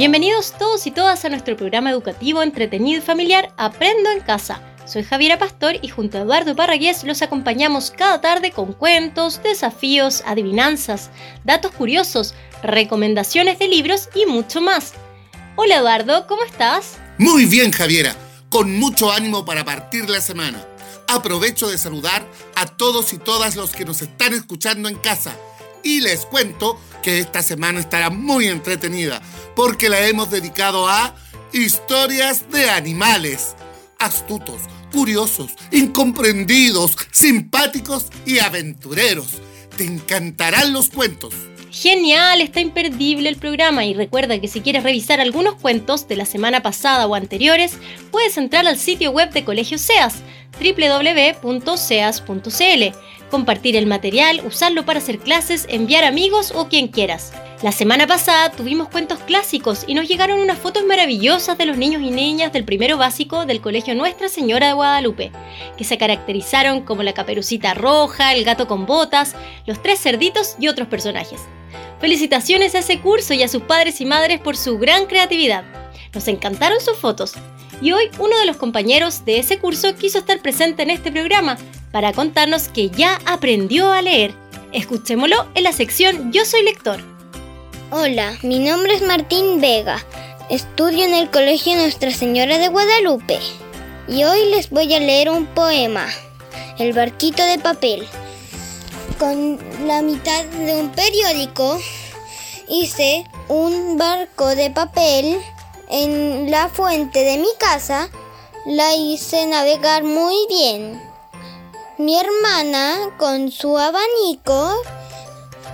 Bienvenidos todos y todas a nuestro programa educativo entretenido y familiar Aprendo en Casa. Soy Javiera Pastor y junto a Eduardo Parragués los acompañamos cada tarde con cuentos, desafíos, adivinanzas, datos curiosos, recomendaciones de libros y mucho más. Hola Eduardo, ¿cómo estás? Muy bien Javiera, con mucho ánimo para partir la semana. Aprovecho de saludar a todos y todas los que nos están escuchando en casa y les cuento que esta semana estará muy entretenida porque la hemos dedicado a historias de animales. Astutos, curiosos, incomprendidos, simpáticos y aventureros. Te encantarán los cuentos. Genial, está imperdible el programa y recuerda que si quieres revisar algunos cuentos de la semana pasada o anteriores, puedes entrar al sitio web de Colegio SEAS, www.seas.cl compartir el material, usarlo para hacer clases, enviar amigos o quien quieras. La semana pasada tuvimos cuentos clásicos y nos llegaron unas fotos maravillosas de los niños y niñas del primero básico del Colegio Nuestra Señora de Guadalupe, que se caracterizaron como la caperucita roja, el gato con botas, los tres cerditos y otros personajes. Felicitaciones a ese curso y a sus padres y madres por su gran creatividad. Nos encantaron sus fotos. Y hoy uno de los compañeros de ese curso quiso estar presente en este programa para contarnos que ya aprendió a leer. Escuchémoslo en la sección Yo soy lector. Hola, mi nombre es Martín Vega. Estudio en el Colegio Nuestra Señora de Guadalupe. Y hoy les voy a leer un poema, El barquito de papel. Con la mitad de un periódico hice un barco de papel en la fuente de mi casa. La hice navegar muy bien. Mi hermana con su abanico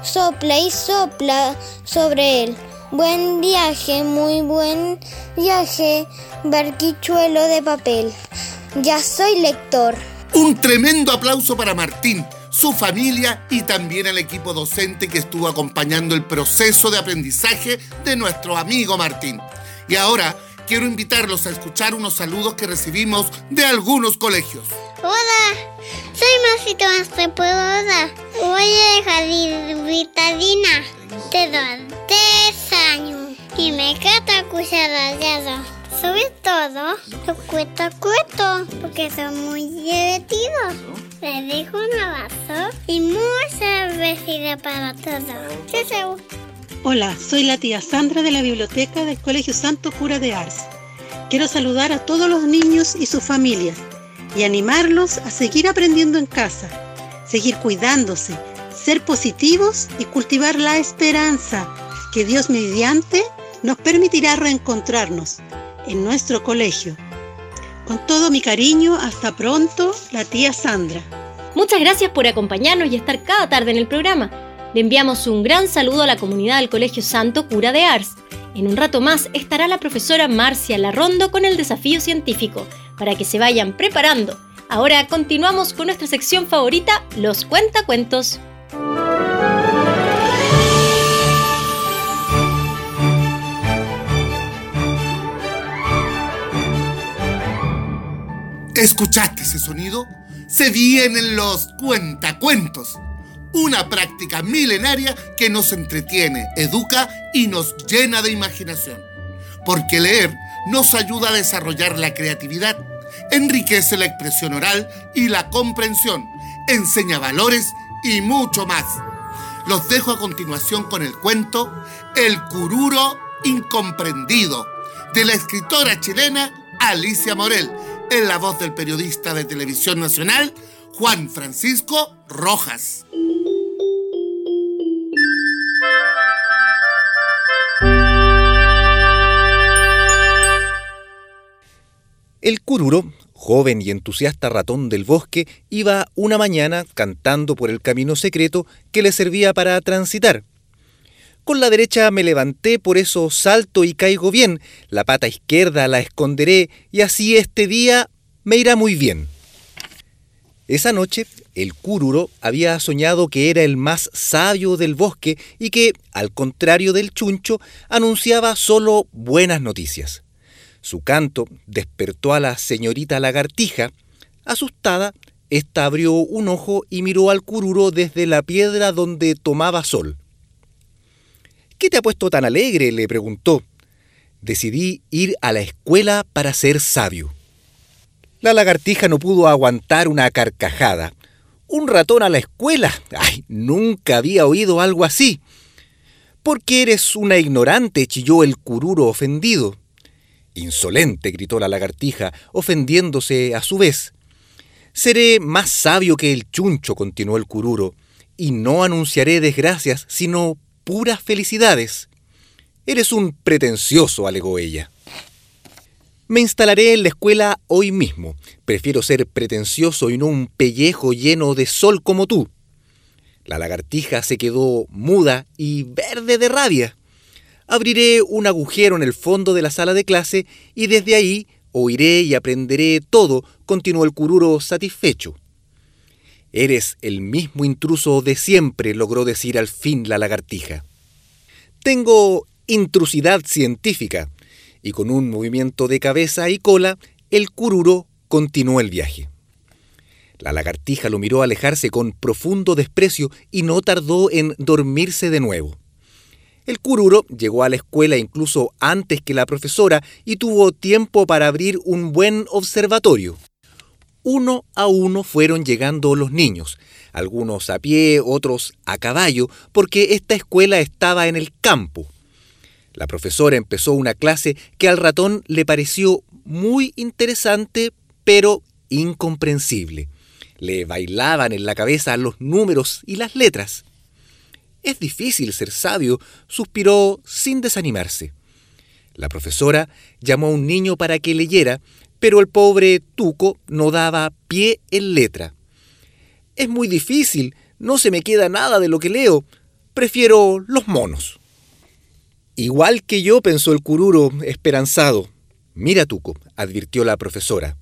sopla y sopla sobre él. Buen viaje, muy buen viaje, barquichuelo de papel. Ya soy lector. Un tremendo aplauso para Martín, su familia y también al equipo docente que estuvo acompañando el proceso de aprendizaje de nuestro amigo Martín. Y ahora quiero invitarlos a escuchar unos saludos que recibimos de algunos colegios. Hola, soy Masito Mastropodosa. Voy a dejar vitadina dos, tres años y me encanta escuchar. Sobre todo, los cuento cuento porque son muy divertidos. Les dejo un abrazo y muchas besitos para todos. Chau, Hola, soy la tía Sandra de la biblioteca del Colegio Santo Cura de Ars. Quiero saludar a todos los niños y sus familias y animarlos a seguir aprendiendo en casa, seguir cuidándose, ser positivos y cultivar la esperanza que Dios mediante nos permitirá reencontrarnos en nuestro colegio. Con todo mi cariño, hasta pronto, la tía Sandra. Muchas gracias por acompañarnos y estar cada tarde en el programa. Le enviamos un gran saludo a la comunidad del Colegio Santo Cura de Ars. En un rato más estará la profesora Marcia Larrondo con el desafío científico, para que se vayan preparando. Ahora continuamos con nuestra sección favorita, los cuentacuentos. ¿Escuchaste ese sonido? Se vienen los cuentacuentos una práctica milenaria que nos entretiene, educa y nos llena de imaginación. Porque leer nos ayuda a desarrollar la creatividad, enriquece la expresión oral y la comprensión, enseña valores y mucho más. Los dejo a continuación con el cuento El cururo incomprendido, de la escritora chilena Alicia Morel, en la voz del periodista de televisión nacional Juan Francisco Rojas. El cururo, joven y entusiasta ratón del bosque, iba una mañana cantando por el camino secreto que le servía para transitar. Con la derecha me levanté, por eso salto y caigo bien, la pata izquierda la esconderé y así este día me irá muy bien. Esa noche el cururo había soñado que era el más sabio del bosque y que, al contrario del chuncho, anunciaba solo buenas noticias. Su canto despertó a la señorita lagartija. Asustada, ésta abrió un ojo y miró al cururo desde la piedra donde tomaba sol. ¿Qué te ha puesto tan alegre? le preguntó. decidí ir a la escuela para ser sabio. La lagartija no pudo aguantar una carcajada. ¿Un ratón a la escuela? ¡Ay! Nunca había oído algo así. ¿Por qué eres una ignorante? chilló el cururo ofendido. Insolente, gritó la lagartija, ofendiéndose a su vez. Seré más sabio que el chuncho, continuó el cururo, y no anunciaré desgracias, sino puras felicidades. Eres un pretencioso, alegó ella. Me instalaré en la escuela hoy mismo. Prefiero ser pretencioso y no un pellejo lleno de sol como tú. La lagartija se quedó muda y verde de rabia. Abriré un agujero en el fondo de la sala de clase y desde ahí oiré y aprenderé todo, continuó el cururo satisfecho. Eres el mismo intruso de siempre, logró decir al fin la lagartija. Tengo intrusidad científica, y con un movimiento de cabeza y cola, el cururo continuó el viaje. La lagartija lo miró alejarse con profundo desprecio y no tardó en dormirse de nuevo. El cururo llegó a la escuela incluso antes que la profesora y tuvo tiempo para abrir un buen observatorio. Uno a uno fueron llegando los niños, algunos a pie, otros a caballo, porque esta escuela estaba en el campo. La profesora empezó una clase que al ratón le pareció muy interesante, pero incomprensible. Le bailaban en la cabeza los números y las letras. Es difícil ser sabio, suspiró sin desanimarse. La profesora llamó a un niño para que leyera, pero el pobre Tuco no daba pie en letra. Es muy difícil, no se me queda nada de lo que leo. Prefiero los monos. Igual que yo, pensó el cururo, esperanzado. Mira, Tuco, advirtió la profesora.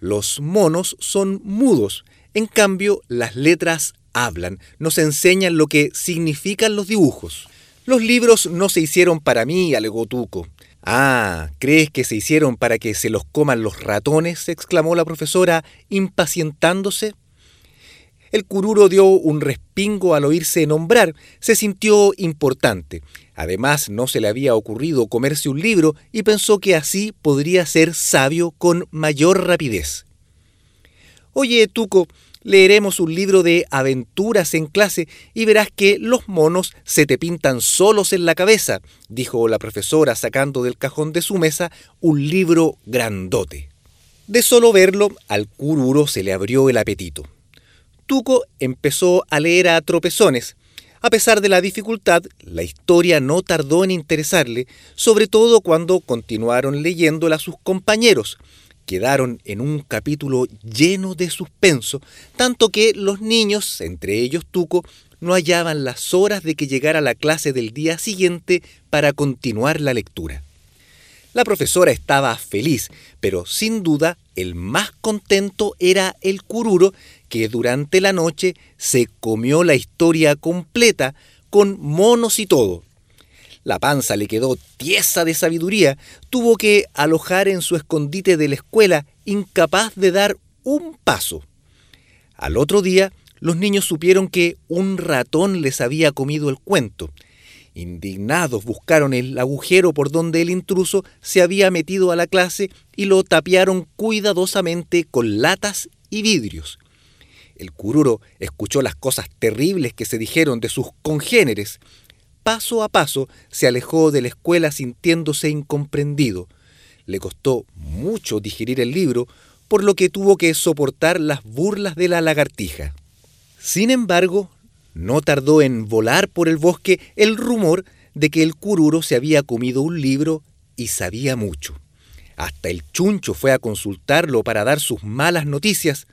Los monos son mudos en cambio, las letras hablan, nos enseñan lo que significan los dibujos. Los libros no se hicieron para mí, alegó Tuco. Ah, ¿crees que se hicieron para que se los coman los ratones? exclamó la profesora, impacientándose. El cururo dio un respingo al oírse nombrar, se sintió importante. Además, no se le había ocurrido comerse un libro y pensó que así podría ser sabio con mayor rapidez. Oye, Tuco, leeremos un libro de aventuras en clase y verás que los monos se te pintan solos en la cabeza, dijo la profesora sacando del cajón de su mesa un libro grandote. De solo verlo, al cururo se le abrió el apetito. Tuco empezó a leer a tropezones. A pesar de la dificultad, la historia no tardó en interesarle, sobre todo cuando continuaron leyéndola sus compañeros, quedaron en un capítulo lleno de suspenso, tanto que los niños, entre ellos Tuco, no hallaban las horas de que llegara la clase del día siguiente para continuar la lectura. La profesora estaba feliz, pero sin duda el más contento era el cururo, que durante la noche se comió la historia completa, con monos y todo. La panza le quedó tiesa de sabiduría, tuvo que alojar en su escondite de la escuela, incapaz de dar un paso. Al otro día, los niños supieron que un ratón les había comido el cuento. Indignados buscaron el agujero por donde el intruso se había metido a la clase y lo tapiaron cuidadosamente con latas y vidrios. El cururo escuchó las cosas terribles que se dijeron de sus congéneres paso a paso se alejó de la escuela sintiéndose incomprendido. Le costó mucho digerir el libro, por lo que tuvo que soportar las burlas de la lagartija. Sin embargo, no tardó en volar por el bosque el rumor de que el cururo se había comido un libro y sabía mucho. Hasta el chuncho fue a consultarlo para dar sus malas noticias.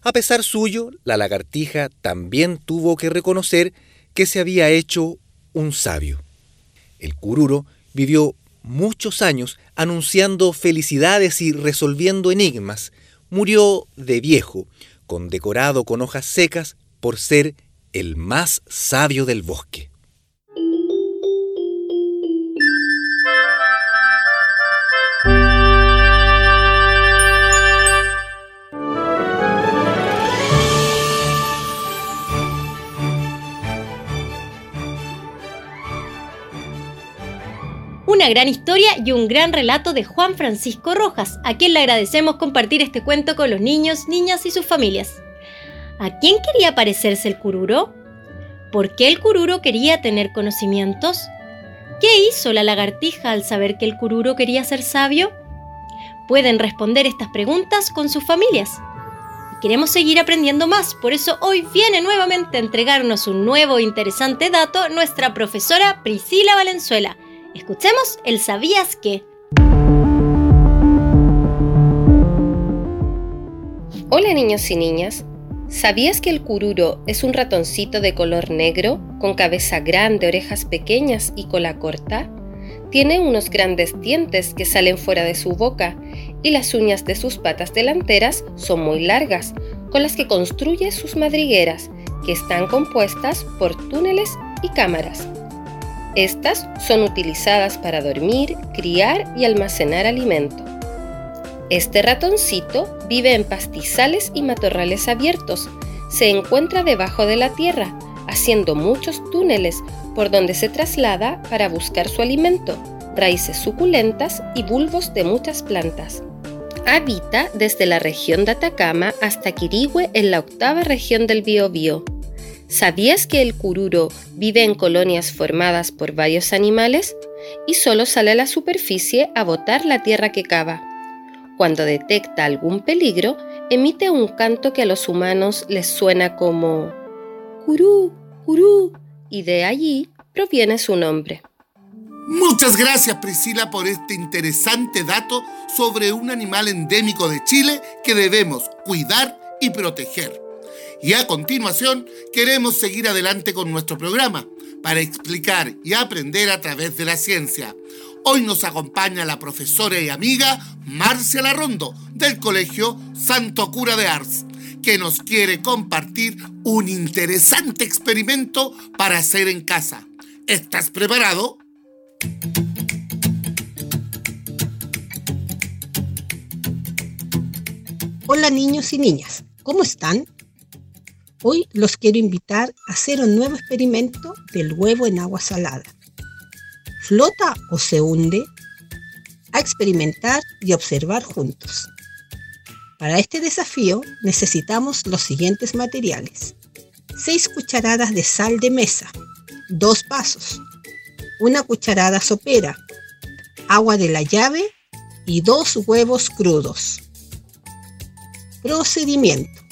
A pesar suyo, la lagartija también tuvo que reconocer que se había hecho un sabio. El cururo vivió muchos años anunciando felicidades y resolviendo enigmas. Murió de viejo, condecorado con hojas secas por ser el más sabio del bosque. Una gran historia y un gran relato de Juan Francisco Rojas, a quien le agradecemos compartir este cuento con los niños, niñas y sus familias. ¿A quién quería parecerse el cururo? ¿Por qué el cururo quería tener conocimientos? ¿Qué hizo la lagartija al saber que el cururo quería ser sabio? Pueden responder estas preguntas con sus familias. Queremos seguir aprendiendo más, por eso hoy viene nuevamente a entregarnos un nuevo interesante dato nuestra profesora Priscila Valenzuela. Escuchemos el ¿Sabías qué? Hola niños y niñas. ¿Sabías que el cururo es un ratoncito de color negro, con cabeza grande, orejas pequeñas y cola corta? Tiene unos grandes dientes que salen fuera de su boca y las uñas de sus patas delanteras son muy largas, con las que construye sus madrigueras, que están compuestas por túneles y cámaras. Estas son utilizadas para dormir, criar y almacenar alimento. Este ratoncito vive en pastizales y matorrales abiertos. Se encuentra debajo de la tierra, haciendo muchos túneles por donde se traslada para buscar su alimento, raíces suculentas y bulbos de muchas plantas. Habita desde la región de Atacama hasta Quirigüe en la octava región del Biobío. ¿Sabías que el cururo vive en colonias formadas por varios animales y solo sale a la superficie a botar la tierra que cava? Cuando detecta algún peligro, emite un canto que a los humanos les suena como curú, curú, y de allí proviene su nombre. Muchas gracias Priscila por este interesante dato sobre un animal endémico de Chile que debemos cuidar y proteger. Y a continuación queremos seguir adelante con nuestro programa para explicar y aprender a través de la ciencia. Hoy nos acompaña la profesora y amiga Marcia Larrondo del Colegio Santo Cura de Ars que nos quiere compartir un interesante experimento para hacer en casa. ¿Estás preparado? Hola niños y niñas, ¿cómo están? Hoy los quiero invitar a hacer un nuevo experimento del huevo en agua salada. ¿Flota o se hunde? A experimentar y observar juntos. Para este desafío necesitamos los siguientes materiales. 6 cucharadas de sal de mesa, 2 vasos, una cucharada sopera, agua de la llave y dos huevos crudos. Procedimiento.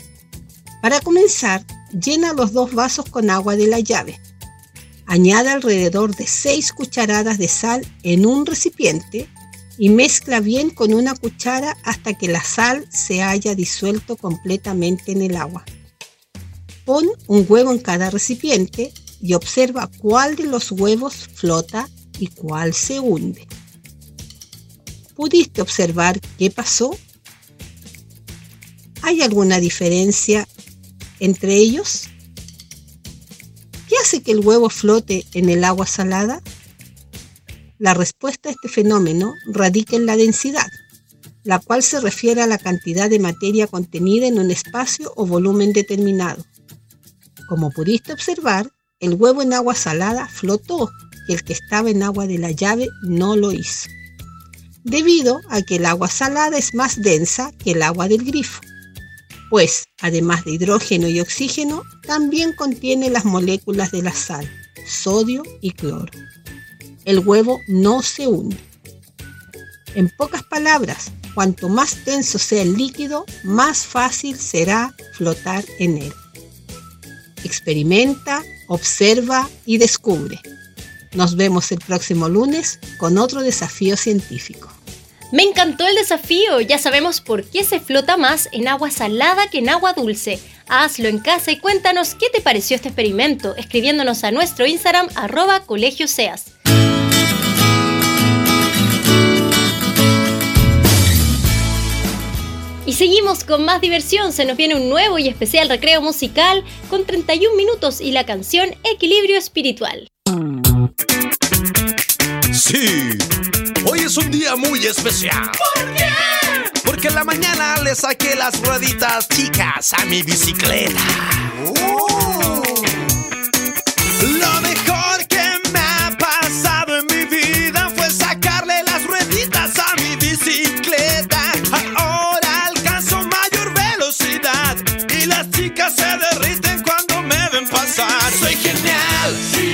Para comenzar, llena los dos vasos con agua de la llave. Añade alrededor de 6 cucharadas de sal en un recipiente y mezcla bien con una cuchara hasta que la sal se haya disuelto completamente en el agua. Pon un huevo en cada recipiente y observa cuál de los huevos flota y cuál se hunde. ¿Pudiste observar qué pasó? ¿Hay alguna diferencia entre ellos? ¿Qué hace que el huevo flote en el agua salada? La respuesta a este fenómeno radica en la densidad, la cual se refiere a la cantidad de materia contenida en un espacio o volumen determinado. Como pudiste observar, el huevo en agua salada flotó y el que estaba en agua de la llave no lo hizo, debido a que el agua salada es más densa que el agua del grifo, pues además de hidrógeno y oxígeno, también contiene las moléculas de la sal, sodio y cloro el huevo no se hunde. En pocas palabras, cuanto más denso sea el líquido, más fácil será flotar en él. Experimenta, observa y descubre. Nos vemos el próximo lunes con otro desafío científico. Me encantó el desafío, ya sabemos por qué se flota más en agua salada que en agua dulce. Hazlo en casa y cuéntanos qué te pareció este experimento, escribiéndonos a nuestro Instagram arroba colegioseas. Y seguimos con más diversión, se nos viene un nuevo y especial recreo musical con 31 minutos y la canción Equilibrio Espiritual. Sí, es un día muy especial. ¿Por qué? Porque en la mañana le saqué las rueditas chicas a mi bicicleta. Oh. Lo mejor que me ha pasado en mi vida fue sacarle las rueditas a mi bicicleta. Ahora alcanzo mayor velocidad y las chicas se derriten cuando me ven pasar. Soy genial.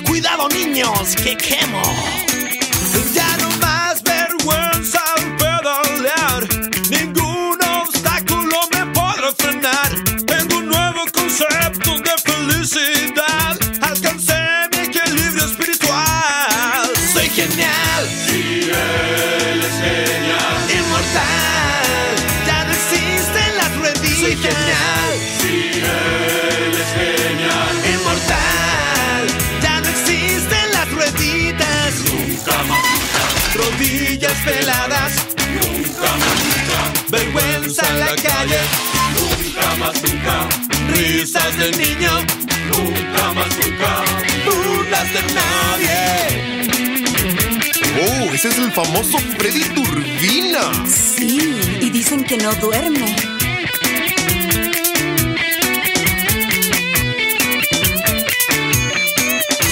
Cuidado niños que quemo. Risas del niño. Nunca más, nunca. Burlas de nadie. Oh, ese es el famoso Freddy Turbina. Sí, y dicen que no duerme.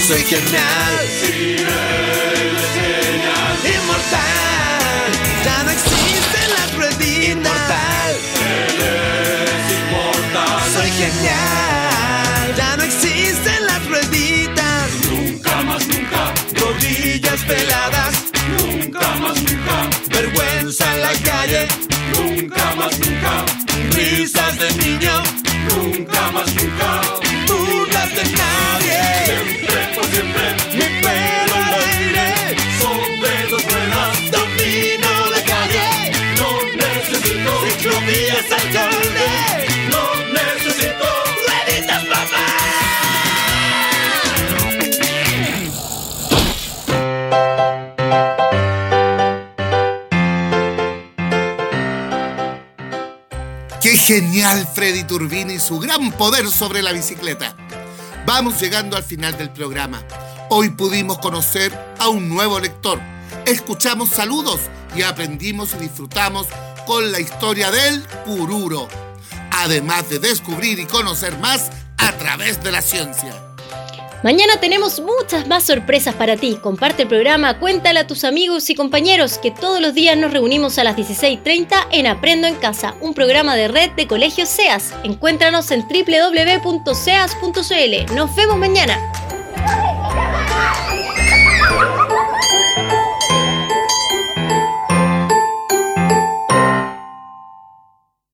Soy genial. Sí, genial. Inmortal. Genial Freddy Turbina y su gran poder sobre la bicicleta! Vamos llegando al final del programa. Hoy pudimos conocer a un nuevo lector, escuchamos saludos y aprendimos y disfrutamos con la historia del Cururo, además de descubrir y conocer más a través de la ciencia. Mañana tenemos muchas más sorpresas para ti. Comparte el programa, cuéntale a tus amigos y compañeros que todos los días nos reunimos a las 16.30 en Aprendo en Casa, un programa de red de colegios SEAS. Encuéntranos en www.seas.cl. Nos vemos mañana.